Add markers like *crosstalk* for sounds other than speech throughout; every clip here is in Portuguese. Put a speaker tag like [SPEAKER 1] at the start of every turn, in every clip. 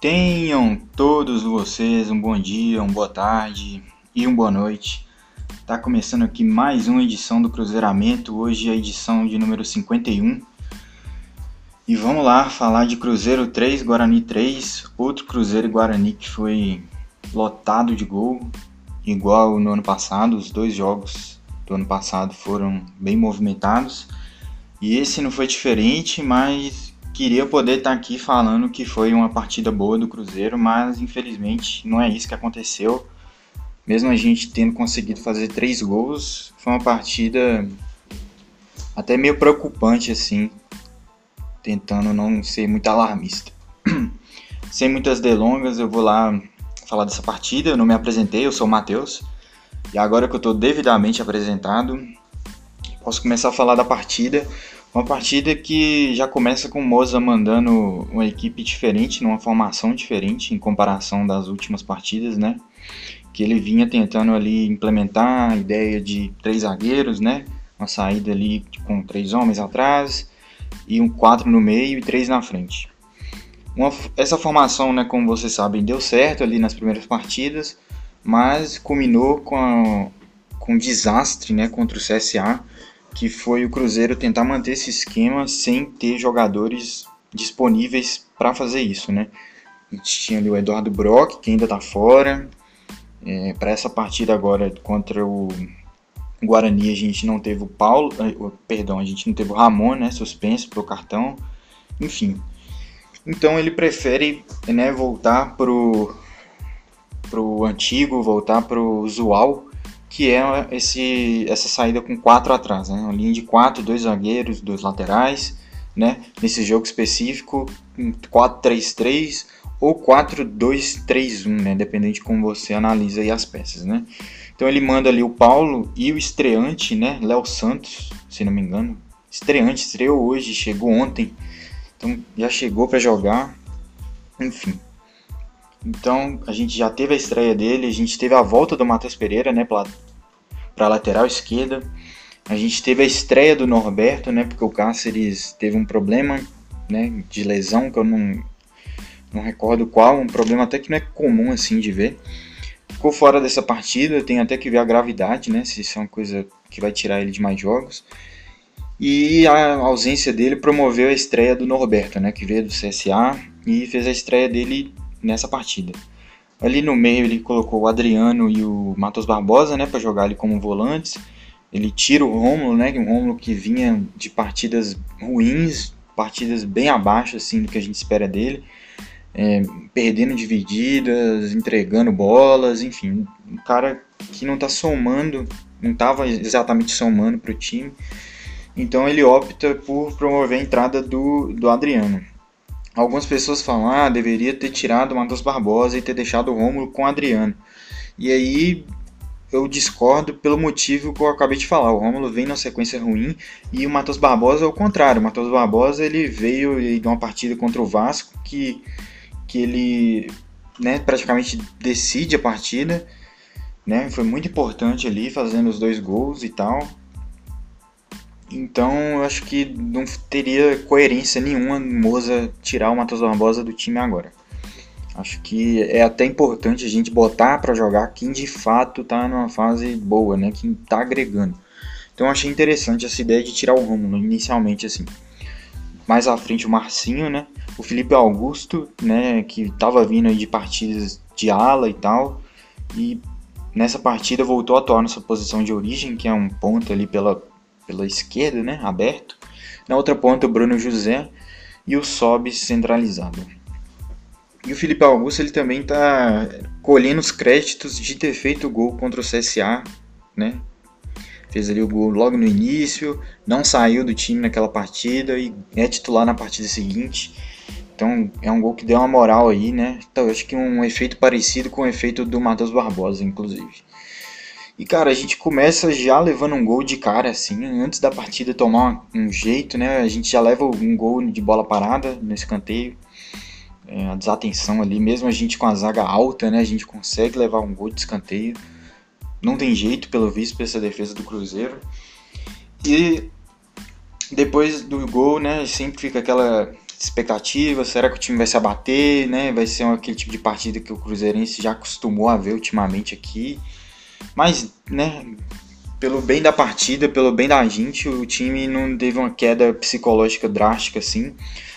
[SPEAKER 1] Tenham todos vocês um bom dia, uma boa tarde e uma boa noite. Tá começando aqui mais uma edição do Cruzeiramento, hoje é a edição de número 51. E vamos lá falar de Cruzeiro 3, Guarani 3, outro Cruzeiro e Guarani que foi lotado de gol, igual no ano passado, os dois jogos do ano passado foram bem movimentados. E esse não foi diferente, mas queria poder estar aqui falando que foi uma partida boa do Cruzeiro, mas infelizmente não é isso que aconteceu. Mesmo a gente tendo conseguido fazer três gols, foi uma partida até meio preocupante assim, tentando não ser muito alarmista. *clears throat* Sem muitas delongas, eu vou lá falar dessa partida. Eu não me apresentei, eu sou o Matheus. E agora que eu estou devidamente apresentado, posso começar a falar da partida. Uma partida que já começa com o Moza mandando uma equipe diferente, numa formação diferente em comparação das últimas partidas, né? Que ele vinha tentando ali implementar a ideia de três zagueiros, né? Uma saída ali com três homens atrás e um quatro no meio e três na frente. Uma, essa formação, né, como vocês sabem, deu certo ali nas primeiras partidas, mas culminou com, a, com um desastre, né, contra o CSA, que foi o Cruzeiro tentar manter esse esquema sem ter jogadores disponíveis para fazer isso, né? A gente tinha ali o Eduardo Brock, que ainda está fora. É, para essa partida agora contra o Guarani, a gente não teve o Paulo, eh, perdão, a gente não teve o Ramon, né? Suspenso pro cartão. Enfim. Então ele prefere né, voltar pro, pro antigo, voltar pro usual que é esse, essa saída com quatro atrás, né? uma linha de quatro, dois zagueiros, dois laterais, né? nesse jogo específico, 4-3-3 ou 4-2-3-1, né? dependendo de como você analisa as peças. Né? Então ele manda ali o Paulo e o estreante, né? Léo Santos, se não me engano, estreante, estreou hoje, chegou ontem, então já chegou para jogar, enfim. Então a gente já teve a estreia dele, a gente teve a volta do Matheus Pereira, né, para lateral esquerda. A gente teve a estreia do Norberto, né, porque o Cáceres teve um problema, né, de lesão que eu não não recordo qual, um problema até que não é comum assim de ver. Ficou fora dessa partida, tem até que ver a gravidade, né, se isso é uma coisa que vai tirar ele de mais jogos. E a ausência dele promoveu a estreia do Norberto, né, que veio do CSA e fez a estreia dele nessa partida. Ali no meio ele colocou o Adriano e o Matos Barbosa, né, para jogar ali como volantes. Ele tira o Romulo, né, um Romulo que vinha de partidas ruins, partidas bem abaixo assim do que a gente espera dele, é, perdendo divididas, entregando bolas, enfim, um cara que não está somando, não estava exatamente somando para o time. Então ele opta por promover a entrada do, do Adriano. Algumas pessoas falam, ah, deveria ter tirado o Matheus Barbosa e ter deixado o Rômulo com o Adriano. E aí eu discordo pelo motivo que eu acabei de falar. O Rômulo vem numa sequência ruim e o Matheus Barbosa é o contrário. O Matheus Barbosa ele veio de uma partida contra o Vasco que, que ele né, praticamente decide a partida. Né, foi muito importante ali, fazendo os dois gols e tal. Então eu acho que não teria coerência nenhuma Moza tirar o Matheus Barbosa do time agora. Acho que é até importante a gente botar para jogar quem de fato está numa fase boa, né? Quem está agregando. Então eu achei interessante essa ideia de tirar o Romulo inicialmente assim. Mais à frente o Marcinho, né? O Felipe Augusto, né? Que estava vindo aí de partidas de ala e tal. E nessa partida voltou a atuar nessa posição de origem, que é um ponto ali pela pela esquerda, né, aberto. Na outra ponta, o Bruno José e o Sobe centralizado. E o Felipe Augusto ele também está colhendo os créditos de ter feito o gol contra o CSA, né? Fez ali o gol logo no início, não saiu do time naquela partida e é titular na partida seguinte. Então é um gol que deu uma moral aí, né? Então, eu acho que um efeito parecido com o efeito do Matheus Barbosa, inclusive. E cara, a gente começa já levando um gol de cara, assim, antes da partida tomar um jeito, né? A gente já leva um gol de bola parada no escanteio. É, a desatenção ali, mesmo a gente com a zaga alta, né? A gente consegue levar um gol de escanteio. Não tem jeito, pelo visto, pra essa defesa do Cruzeiro. E depois do gol, né? Sempre fica aquela expectativas, será que o time vai se abater, né? Vai ser aquele tipo de partida que o Cruzeirense já acostumou a ver ultimamente aqui. Mas, né, pelo bem da partida, pelo bem da gente, o time não teve uma queda psicológica drástica assim.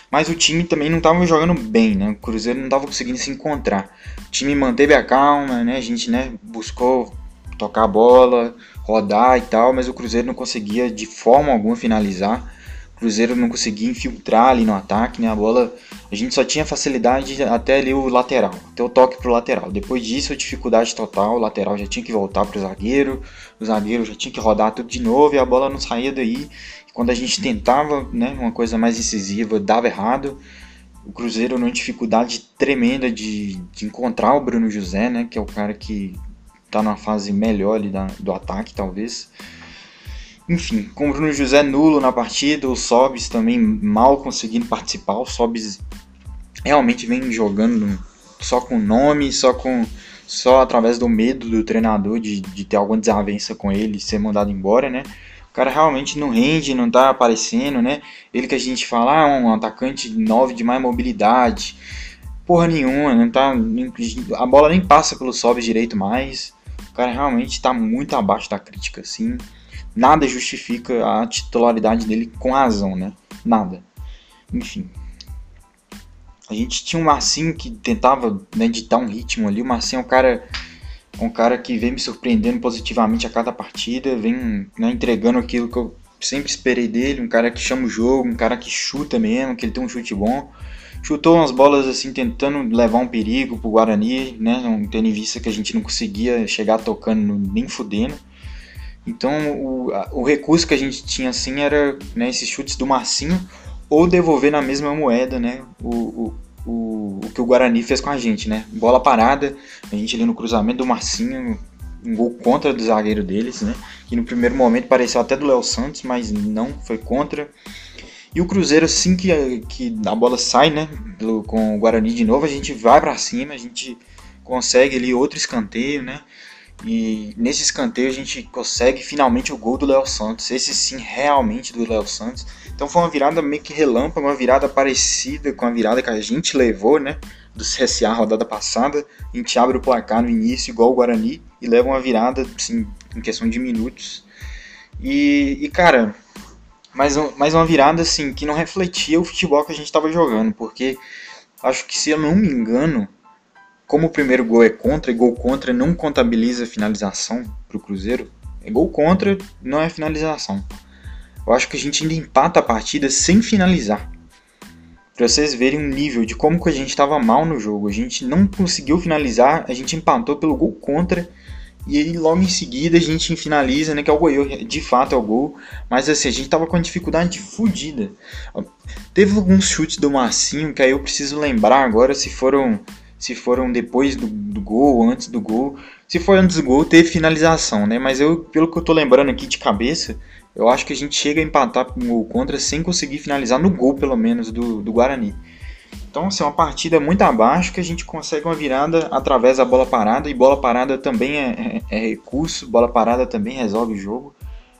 [SPEAKER 1] Mas o time também não estava jogando bem, né? O Cruzeiro não estava conseguindo se encontrar. O time manteve a calma, né? A gente, né, buscou tocar a bola, rodar e tal, mas o Cruzeiro não conseguia de forma alguma finalizar. Cruzeiro não conseguia infiltrar ali no ataque, né? A bola, a gente só tinha facilidade até ali o lateral, até o toque pro lateral. Depois disso, dificuldade total, o lateral já tinha que voltar pro zagueiro, o zagueiro já tinha que rodar tudo de novo e a bola não saía daí. E quando a gente tentava, né, uma coisa mais incisiva, dava errado. O Cruzeiro numa dificuldade tremenda de, de encontrar o Bruno José, né, que é o cara que tá numa fase melhor ali da, do ataque, talvez. Enfim, com o Bruno José nulo na partida, o Sobis também mal conseguindo participar. O Sobis realmente vem jogando só com nome, só com só através do medo do treinador de, de ter alguma desavença com ele, ser mandado embora, né? O cara realmente não rende, não tá aparecendo, né? Ele que a gente fala, ah, um atacante 9 de mais mobilidade. Porra nenhuma, não tá. A bola nem passa pelo sobe direito mais. O cara realmente tá muito abaixo da crítica, assim nada justifica a titularidade dele com razão, né? Nada. Enfim. A gente tinha um Marcinho que tentava né, um ritmo ali. O Marcinho é um cara, um cara que vem me surpreendendo positivamente a cada partida, vem né, entregando aquilo que eu sempre esperei dele. Um cara que chama o jogo, um cara que chuta mesmo, que ele tem um chute bom. Chutou umas bolas assim, tentando levar um perigo pro Guarani, né? Tendo em vista que a gente não conseguia chegar tocando nem fudendo. Então o, o recurso que a gente tinha assim era né, esses chutes do Marcinho ou devolver na mesma moeda né, o, o, o, o, que o Guarani fez com a gente. Né? Bola parada, a gente ali no cruzamento do Marcinho, um gol contra do zagueiro deles, né? que no primeiro momento pareceu até do Léo Santos, mas não, foi contra. E o Cruzeiro, assim que, que a bola sai né, com o Guarani de novo, a gente vai para cima, a gente consegue ali outro escanteio, né? E nesse escanteio a gente consegue finalmente o gol do Léo Santos. Esse sim, realmente do Léo Santos. Então foi uma virada meio que relâmpago, uma virada parecida com a virada que a gente levou, né? Do CSA rodada passada. A gente abre o placar no início, igual o Guarani, e leva uma virada, assim, em questão de minutos. E, e cara, mais, um, mais uma virada, assim, que não refletia o futebol que a gente estava jogando, porque acho que se eu não me engano, como o primeiro gol é contra e gol contra não contabiliza finalização para o Cruzeiro, é gol contra, não é finalização. Eu acho que a gente ainda empata a partida sem finalizar. Para vocês verem o nível de como que a gente estava mal no jogo. A gente não conseguiu finalizar, a gente empatou pelo gol contra. E aí logo em seguida a gente finaliza, né? Que é o gol, de fato é o gol. Mas assim, a gente tava com uma dificuldade fodida. Teve alguns chutes do Marcinho que aí eu preciso lembrar agora se foram se foram depois do, do gol antes do gol. Se foi antes do gol, teve finalização, né? Mas eu, pelo que eu tô lembrando aqui de cabeça, eu acho que a gente chega a empatar com um gol contra sem conseguir finalizar no gol, pelo menos, do, do Guarani. Então, assim, é uma partida muito abaixo que a gente consegue uma virada através da bola parada. E bola parada também é, é, é recurso, bola parada também resolve o jogo.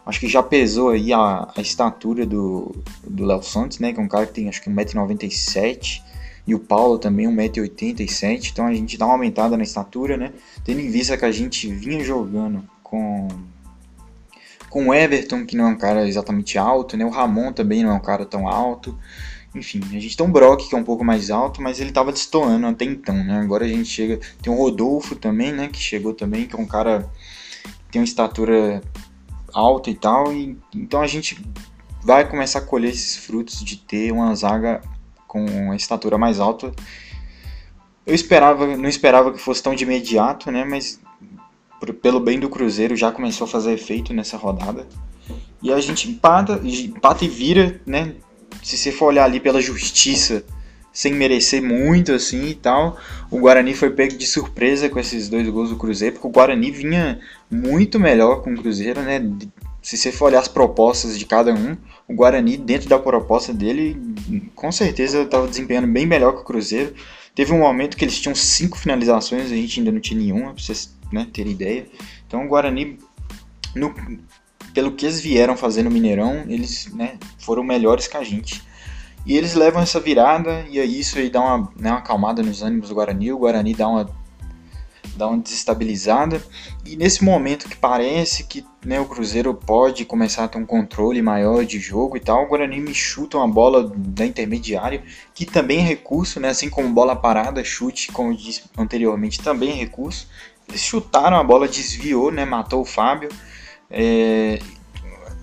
[SPEAKER 1] Acho que já pesou aí a, a estatura do Léo Santos, né? Que é um cara que tem acho que 1,97m e o Paulo também 1,87m, então a gente dá uma aumentada na estatura, né? Tendo em vista que a gente vinha jogando com com o Everton, que não é um cara exatamente alto, né? O Ramon também não é um cara tão alto. Enfim, a gente tem um Brock que é um pouco mais alto, mas ele estava destoando até então, né? Agora a gente chega, tem o Rodolfo também, né, que chegou também, que é um cara que tem uma estatura alta e tal, e então a gente vai começar a colher esses frutos de ter uma zaga com a estatura mais alta. Eu esperava, não esperava que fosse tão de imediato, né? Mas pelo bem do Cruzeiro já começou a fazer efeito nessa rodada. E a gente empata, empata e vira, né? Se você for olhar ali pela justiça, sem merecer muito assim e tal, o Guarani foi pego de surpresa com esses dois gols do Cruzeiro, porque o Guarani vinha muito melhor com o Cruzeiro, né? Se você for olhar as propostas de cada um, o Guarani, dentro da proposta dele, com certeza estava desempenhando bem melhor que o Cruzeiro. Teve um momento que eles tinham cinco finalizações, a gente ainda não tinha nenhuma, para vocês né, terem ideia. Então o Guarani, no, pelo que eles vieram fazer no Mineirão, eles né, foram melhores que a gente. E eles levam essa virada, e aí isso aí dá uma, né, uma acalmada nos ânimos do Guarani. O Guarani dá uma, dá uma desestabilizada. E nesse momento que parece que né, o Cruzeiro pode começar a ter um controle maior de jogo e tal, o Guarani me chuta uma bola da intermediária, que também é recurso, né, assim como bola parada, chute, como eu disse anteriormente, também é recurso. Eles chutaram, a bola desviou, né, matou o Fábio. É,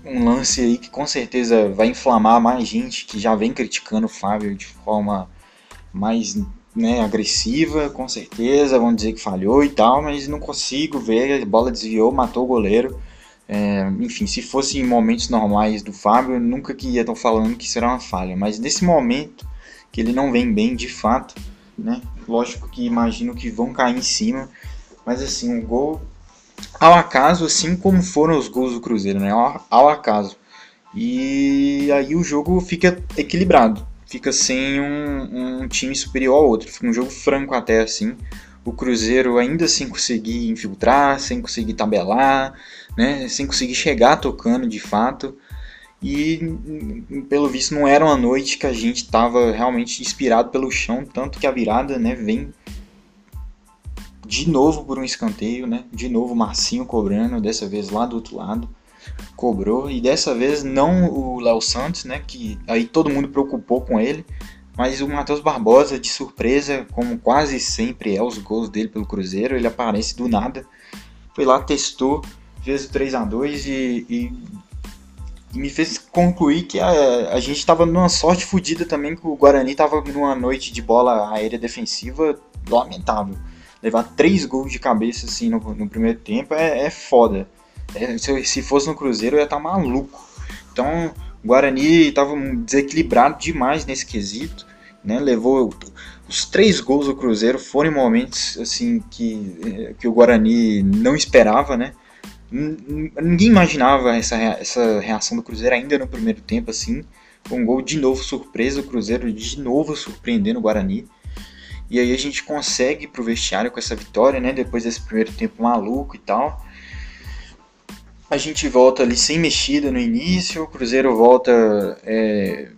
[SPEAKER 1] um lance aí que com certeza vai inflamar mais gente que já vem criticando o Fábio de forma mais né, agressiva, com certeza, vão dizer que falhou e tal, mas não consigo ver, a bola desviou, matou o goleiro. É, enfim, se fosse em momentos normais do Fábio, eu nunca que ia estar falando que será uma falha, mas nesse momento que ele não vem bem de fato, né, lógico que imagino que vão cair em cima, mas assim, o gol ao acaso, assim como foram os gols do Cruzeiro, né? Ao, ao acaso. E aí o jogo fica equilibrado, fica sem um, um, time superior ao outro, fica um jogo franco até assim. O Cruzeiro ainda sem conseguir infiltrar, sem conseguir tabelar, né? Sem conseguir chegar tocando de fato. E pelo visto não era uma noite que a gente estava realmente inspirado pelo chão, tanto que a virada, né, vem de novo por um escanteio, né? De novo Marcinho cobrando, dessa vez lá do outro lado. Cobrou e dessa vez não o Léo Santos, né? Que aí todo mundo preocupou com ele, mas o Matheus Barbosa, de surpresa, como quase sempre é os gols dele pelo Cruzeiro, ele aparece do nada. Foi lá, testou, fez o 3 a 2 e, e, me fez concluir que a, a gente estava numa sorte fodida também, que o Guarani estava numa noite de bola aérea defensiva lamentável levar três gols de cabeça assim no, no primeiro tempo é, é foda. É, se, se, fosse no Cruzeiro eu ia estar tá maluco. Então o Guarani estava desequilibrado demais nesse quesito. Né? Levou os três gols do Cruzeiro foram em momentos assim que, que o Guarani não esperava, né? Ninguém imaginava essa, essa reação do Cruzeiro ainda no primeiro tempo assim. Um gol de novo surpresa, o Cruzeiro de novo surpreendendo o Guarani. E aí a gente consegue ir pro vestiário com essa vitória, né? Depois desse primeiro tempo maluco e tal. A gente volta ali sem mexida no início, o Cruzeiro volta. É,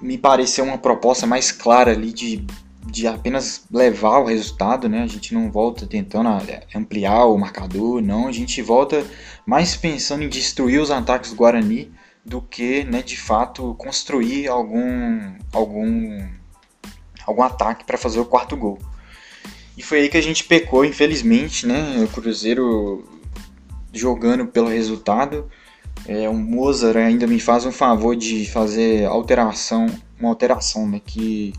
[SPEAKER 1] me pareceu uma proposta mais clara ali de, de apenas levar o resultado, né? A gente não volta tentando ampliar o marcador, não. A gente volta mais pensando em destruir os ataques do Guarani do que, né, de fato, construir algum, algum algum ataque para fazer o quarto gol. E foi aí que a gente pecou, infelizmente, né? O Cruzeiro jogando pelo resultado. É, o Mozart ainda me faz um favor de fazer alteração, uma alteração, né? Que,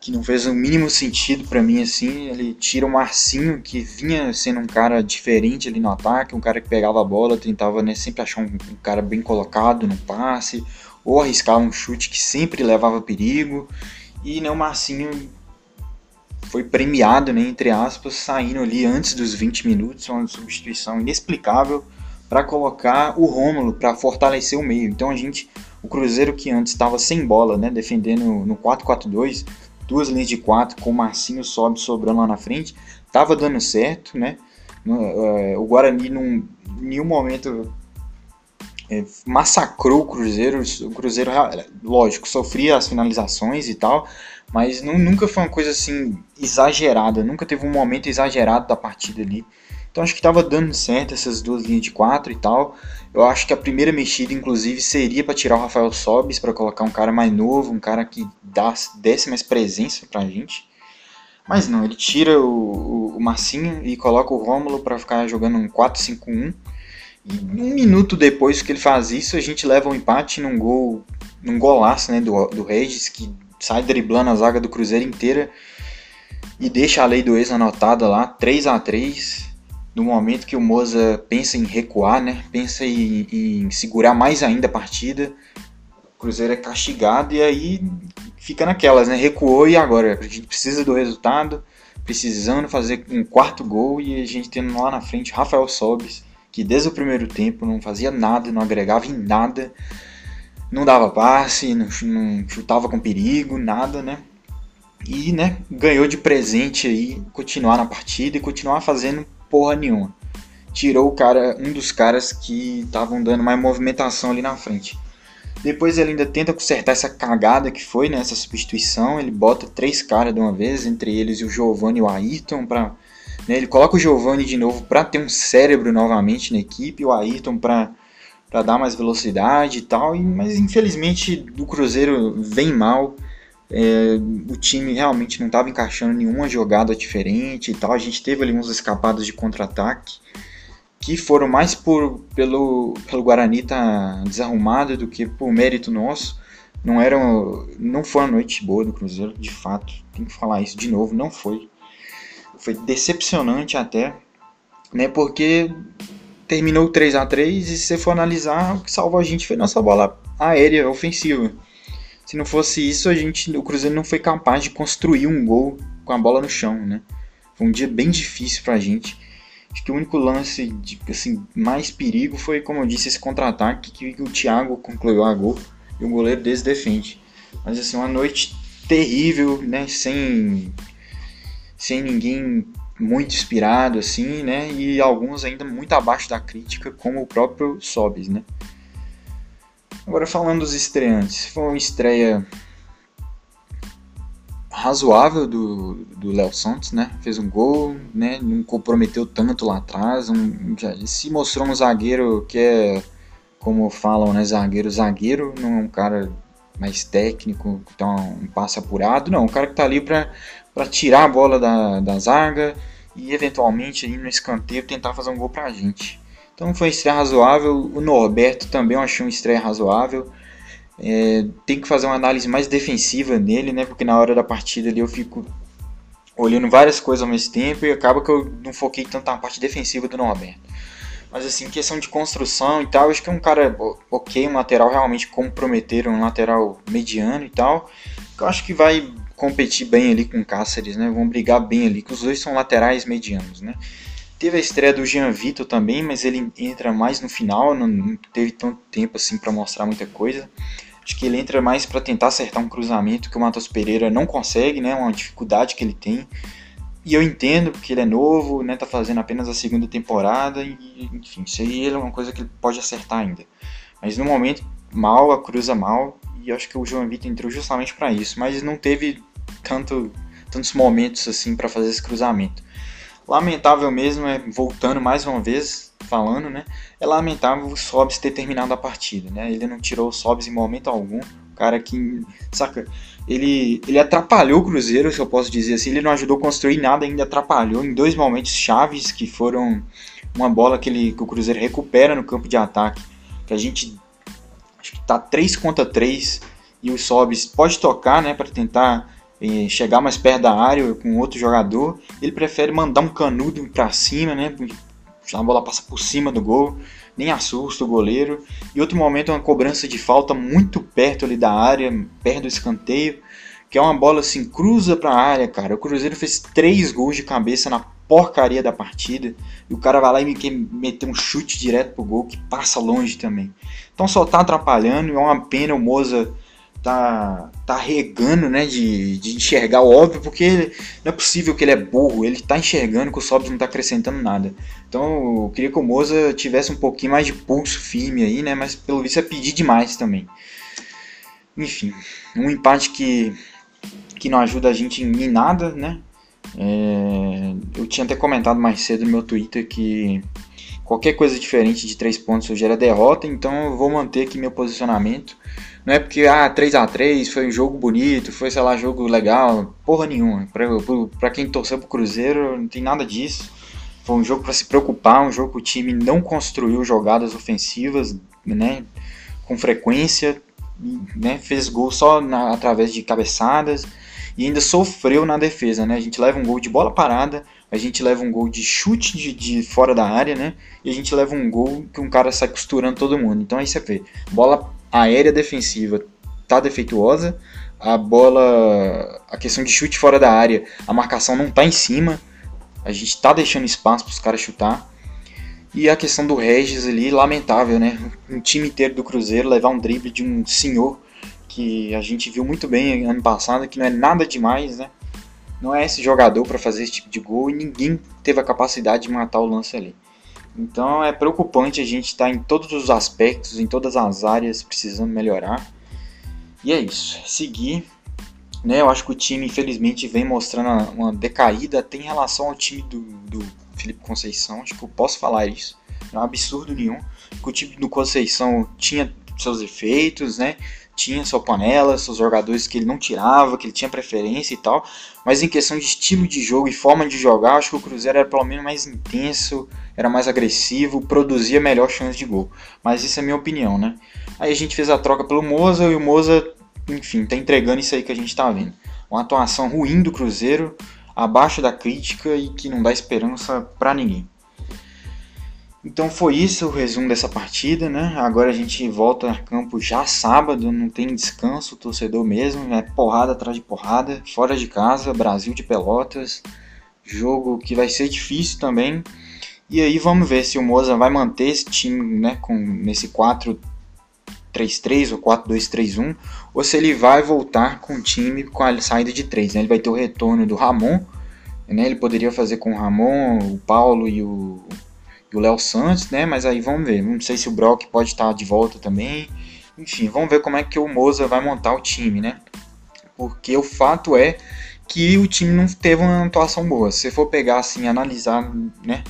[SPEAKER 1] que não fez o mínimo sentido para mim, assim. Ele tira o Marcinho, que vinha sendo um cara diferente ali no ataque, um cara que pegava a bola, tentava né, sempre achar um, um cara bem colocado no passe, ou arriscava um chute que sempre levava perigo. E né, o Marcinho foi premiado, né, entre aspas, saindo ali antes dos 20 minutos, uma substituição inexplicável para colocar o Rômulo para fortalecer o meio. Então a gente, o Cruzeiro que antes estava sem bola, né, defendendo no 4-4-2, duas linhas de quatro com o Marcinho sobe sobrando lá na frente, estava dando certo, né? É, o Guarani num, nenhum momento massacrou o Cruzeiro. O Cruzeiro, lógico, sofria as finalizações e tal, mas não, nunca foi uma coisa assim exagerada, nunca teve um momento exagerado da partida ali. Então acho que estava dando certo essas duas linhas de quatro e tal. Eu acho que a primeira mexida, inclusive, seria para tirar o Rafael Sobis, para colocar um cara mais novo, um cara que dá, desse mais presença pra gente. Mas não, ele tira o, o, o Marcinho e coloca o Rômulo para ficar jogando um 4-5-1 e um minuto depois que ele faz isso, a gente leva um empate num gol, num golaço né, do, do Regis, que sai driblando a zaga do Cruzeiro inteira e deixa a lei do ex anotada lá, 3 a 3 no momento que o Moza pensa em recuar, né? Pensa em, em, segurar mais ainda a partida. O Cruzeiro é castigado e aí fica naquelas, né? Recuou e agora? A gente precisa do resultado, precisando fazer um quarto gol e a gente tendo lá na frente Rafael Sobis que desde o primeiro tempo não fazia nada, não agregava em nada, não dava passe, não, não chutava com perigo, nada, né? E, né, ganhou de presente aí continuar na partida e continuar fazendo porra nenhuma. Tirou o cara, um dos caras que estavam dando mais movimentação ali na frente. Depois ele ainda tenta consertar essa cagada que foi, né, essa substituição. Ele bota três caras de uma vez, entre eles o Giovanni e o Ayrton, pra, né, ele coloca o Giovanni de novo para ter um cérebro novamente na equipe, o Ayrton para para dar mais velocidade e tal, e, mas infelizmente o Cruzeiro vem mal. É, o time realmente não estava encaixando nenhuma jogada diferente e tal. A gente teve ali uns escapados de contra-ataque que foram mais por pelo, pelo Guarani tá desarrumado do que por mérito nosso. Não era não foi uma noite boa do Cruzeiro, de fato. Tem que falar isso de novo, não foi. Foi decepcionante até, né? Porque terminou 3 a 3 e se você for analisar, o que salvou a gente foi nossa bola aérea ofensiva. Se não fosse isso, a gente, o Cruzeiro não foi capaz de construir um gol com a bola no chão, né? Foi um dia bem difícil pra gente. Acho que o único lance de assim, mais perigo foi, como eu disse, esse contra-ataque que o Thiago concluiu a gol e o goleiro desse defende. Mas assim, uma noite terrível, né? Sem, sem ninguém muito inspirado, assim, né? E alguns ainda muito abaixo da crítica, como o próprio Sobis, né? Agora falando dos estreantes, foi uma estreia razoável do Léo Santos, né? Fez um gol, né? Não comprometeu tanto lá atrás, um, já se mostrou um zagueiro que é, como falam, né? Zagueiro, zagueiro, não é um cara mais técnico, que tá um passe apurado, não, um cara que tá ali para para tirar a bola da, da zaga e eventualmente aí no escanteio tentar fazer um gol pra gente. Então foi uma estreia razoável. O Norberto também eu achei uma estreia razoável. É, tem que fazer uma análise mais defensiva nele, né? Porque na hora da partida ali eu fico olhando várias coisas ao mesmo tempo e acaba que eu não foquei tanto na parte defensiva do Norberto. Mas assim, questão de construção e tal, acho que um cara ok, um lateral realmente comprometer, um lateral mediano e tal. Eu acho que vai competir bem ali com o Cáceres, né? Vão brigar bem ali, que os dois são laterais medianos, né? Teve a estreia do Jean Vitor também, mas ele entra mais no final, não teve tanto tempo assim para mostrar muita coisa. Acho que ele entra mais para tentar acertar um cruzamento que o Matheus Pereira não consegue, né? Uma dificuldade que ele tem. E eu entendo porque ele é novo, né? Tá fazendo apenas a segunda temporada e enfim, isso aí é uma coisa que ele pode acertar ainda. Mas no momento mal, a cruza mal e acho que o João Vitor entrou justamente para isso, mas não teve tanto, tantos momentos assim para fazer esse cruzamento. Lamentável mesmo, é, voltando mais uma vez, falando, né? É lamentável o Sobs ter terminado a partida, né? Ele não tirou o Sobs em momento algum. Cara que, saca, ele, ele atrapalhou o Cruzeiro, se eu posso dizer assim. Ele não ajudou a construir nada, ainda atrapalhou em dois momentos chaves que foram uma bola que, ele, que o Cruzeiro recupera no campo de ataque. Que a gente acho que tá 3 contra 3 e o Sobis pode tocar, né, para tentar eh, chegar mais perto da área com outro jogador. Ele prefere mandar um canudo para cima, né, a bola passa por cima do gol, nem assusta o goleiro. E outro momento uma cobrança de falta muito perto ali da área, perto do escanteio, que é uma bola assim cruza para a área, cara. O Cruzeiro fez três gols de cabeça na porcaria da partida. E o cara vai lá e me meter um chute direto pro gol que passa longe também. Então só tá atrapalhando, é uma pena o Moza tá, tá regando, né, de, de enxergar o óbvio, porque não é possível que ele é burro, ele tá enxergando que o Sobs não tá acrescentando nada. Então eu queria que o Moza tivesse um pouquinho mais de pulso firme aí, né, mas pelo visto é pedir demais também. Enfim, um empate que, que não ajuda a gente em nada, né, é, eu tinha até comentado mais cedo no meu Twitter que qualquer coisa diferente de 3 pontos hoje era derrota, então eu vou manter aqui meu posicionamento. Não é porque, ah, 3 a 3 foi um jogo bonito, foi, sei lá, jogo legal, porra nenhuma. Pra quem torceu pro Cruzeiro, não tem nada disso. Foi um jogo para se preocupar, um jogo que o time não construiu jogadas ofensivas, né, com frequência, né, fez gol só na, através de cabeçadas e ainda sofreu na defesa, né? A gente leva um gol de bola parada, a gente leva um gol de chute de, de fora da área, né? E a gente leva um gol que um cara sai costurando todo mundo. Então aí você vê, bola aérea defensiva tá defeituosa, a bola, a questão de chute fora da área, a marcação não tá em cima, a gente tá deixando espaço para os caras chutar. E a questão do Regis ali, lamentável, né? Um time inteiro do Cruzeiro levar um drible de um senhor que a gente viu muito bem ano passado, que não é nada demais, né? Não é esse jogador para fazer esse tipo de gol e ninguém teve a capacidade de matar o lance ali. Então é preocupante a gente estar tá em todos os aspectos, em todas as áreas, precisando melhorar. E é isso, seguir. Né, eu acho que o time, infelizmente, vem mostrando uma decaída até em relação ao time do, do Felipe Conceição. Acho que eu posso falar isso. Não é um absurdo nenhum. Que o time do Conceição tinha seus efeitos, né? Tinha sua panela, seus jogadores que ele não tirava, que ele tinha preferência e tal. Mas em questão de estilo de jogo e forma de jogar, acho que o Cruzeiro era pelo menos mais intenso, era mais agressivo, produzia melhor chance de gol. Mas isso é minha opinião, né? Aí a gente fez a troca pelo Moza e o Moza, enfim, tá entregando isso aí que a gente tá vendo. Uma atuação ruim do Cruzeiro, abaixo da crítica e que não dá esperança para ninguém. Então foi isso o resumo dessa partida, né? Agora a gente volta a campo já sábado, não tem descanso, torcedor mesmo, é porrada atrás de porrada, fora de casa, Brasil de Pelotas, jogo que vai ser difícil também. E aí vamos ver se o Moza vai manter esse time, né, com nesse 4-3-3 ou 4-2-3-1, ou se ele vai voltar com o time com a saída de três, né? Ele vai ter o retorno do Ramon, né? Ele poderia fazer com o Ramon, o Paulo e o o Léo Santos, né? Mas aí vamos ver. Não sei se o Brock pode estar de volta também. Enfim, vamos ver como é que o Moza vai montar o time, né? Porque o fato é que o time não teve uma atuação boa. Se for pegar assim, analisar, né?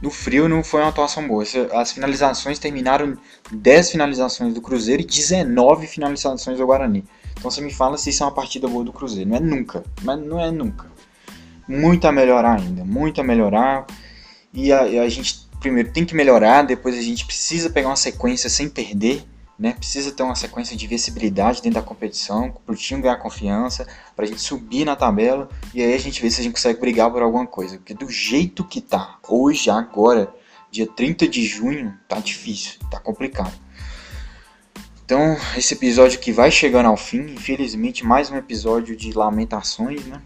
[SPEAKER 1] No frio não foi uma atuação boa. As finalizações terminaram 10 finalizações do Cruzeiro e 19 finalizações do Guarani. Então você me fala se isso é uma partida boa do Cruzeiro. Não é nunca, mas não é nunca. Muito a melhorar ainda, muito a melhorar. E a, a gente primeiro tem que melhorar, depois a gente precisa pegar uma sequência sem perder, né? Precisa ter uma sequência de visibilidade dentro da competição, para o time ganhar confiança, para a gente subir na tabela e aí a gente vê se a gente consegue brigar por alguma coisa. Porque do jeito que tá hoje, agora, dia 30 de junho, tá difícil, tá complicado. Então, esse episódio que vai chegando ao fim, infelizmente, mais um episódio de lamentações, né?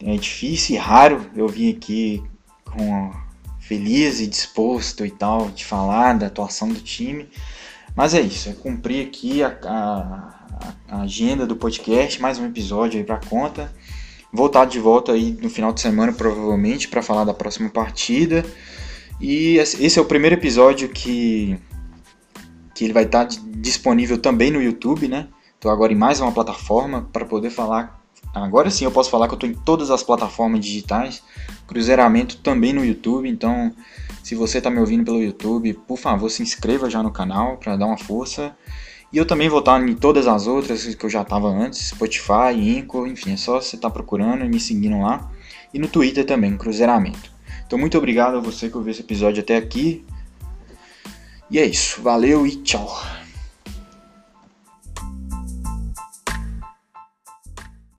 [SPEAKER 1] É difícil e raro eu vim aqui com feliz e disposto e tal de falar da atuação do time. Mas é isso, é cumprir aqui a, a, a agenda do podcast, mais um episódio aí para conta. Voltar de volta aí no final de semana, provavelmente, para falar da próxima partida. E esse é o primeiro episódio que, que ele vai estar disponível também no YouTube, né? Estou agora em mais uma plataforma para poder falar. Agora sim eu posso falar que eu estou em todas as plataformas digitais Cruzeiramento também no YouTube, então se você está me ouvindo pelo YouTube, por favor se inscreva já no canal para dar uma força. E eu também vou estar em todas as outras que eu já estava antes, Spotify, Inco, enfim, é só você estar tá procurando e me seguindo lá. E no Twitter também, Cruzeiramento. Então muito obrigado a você que ouviu esse episódio até aqui. E é isso, valeu e tchau.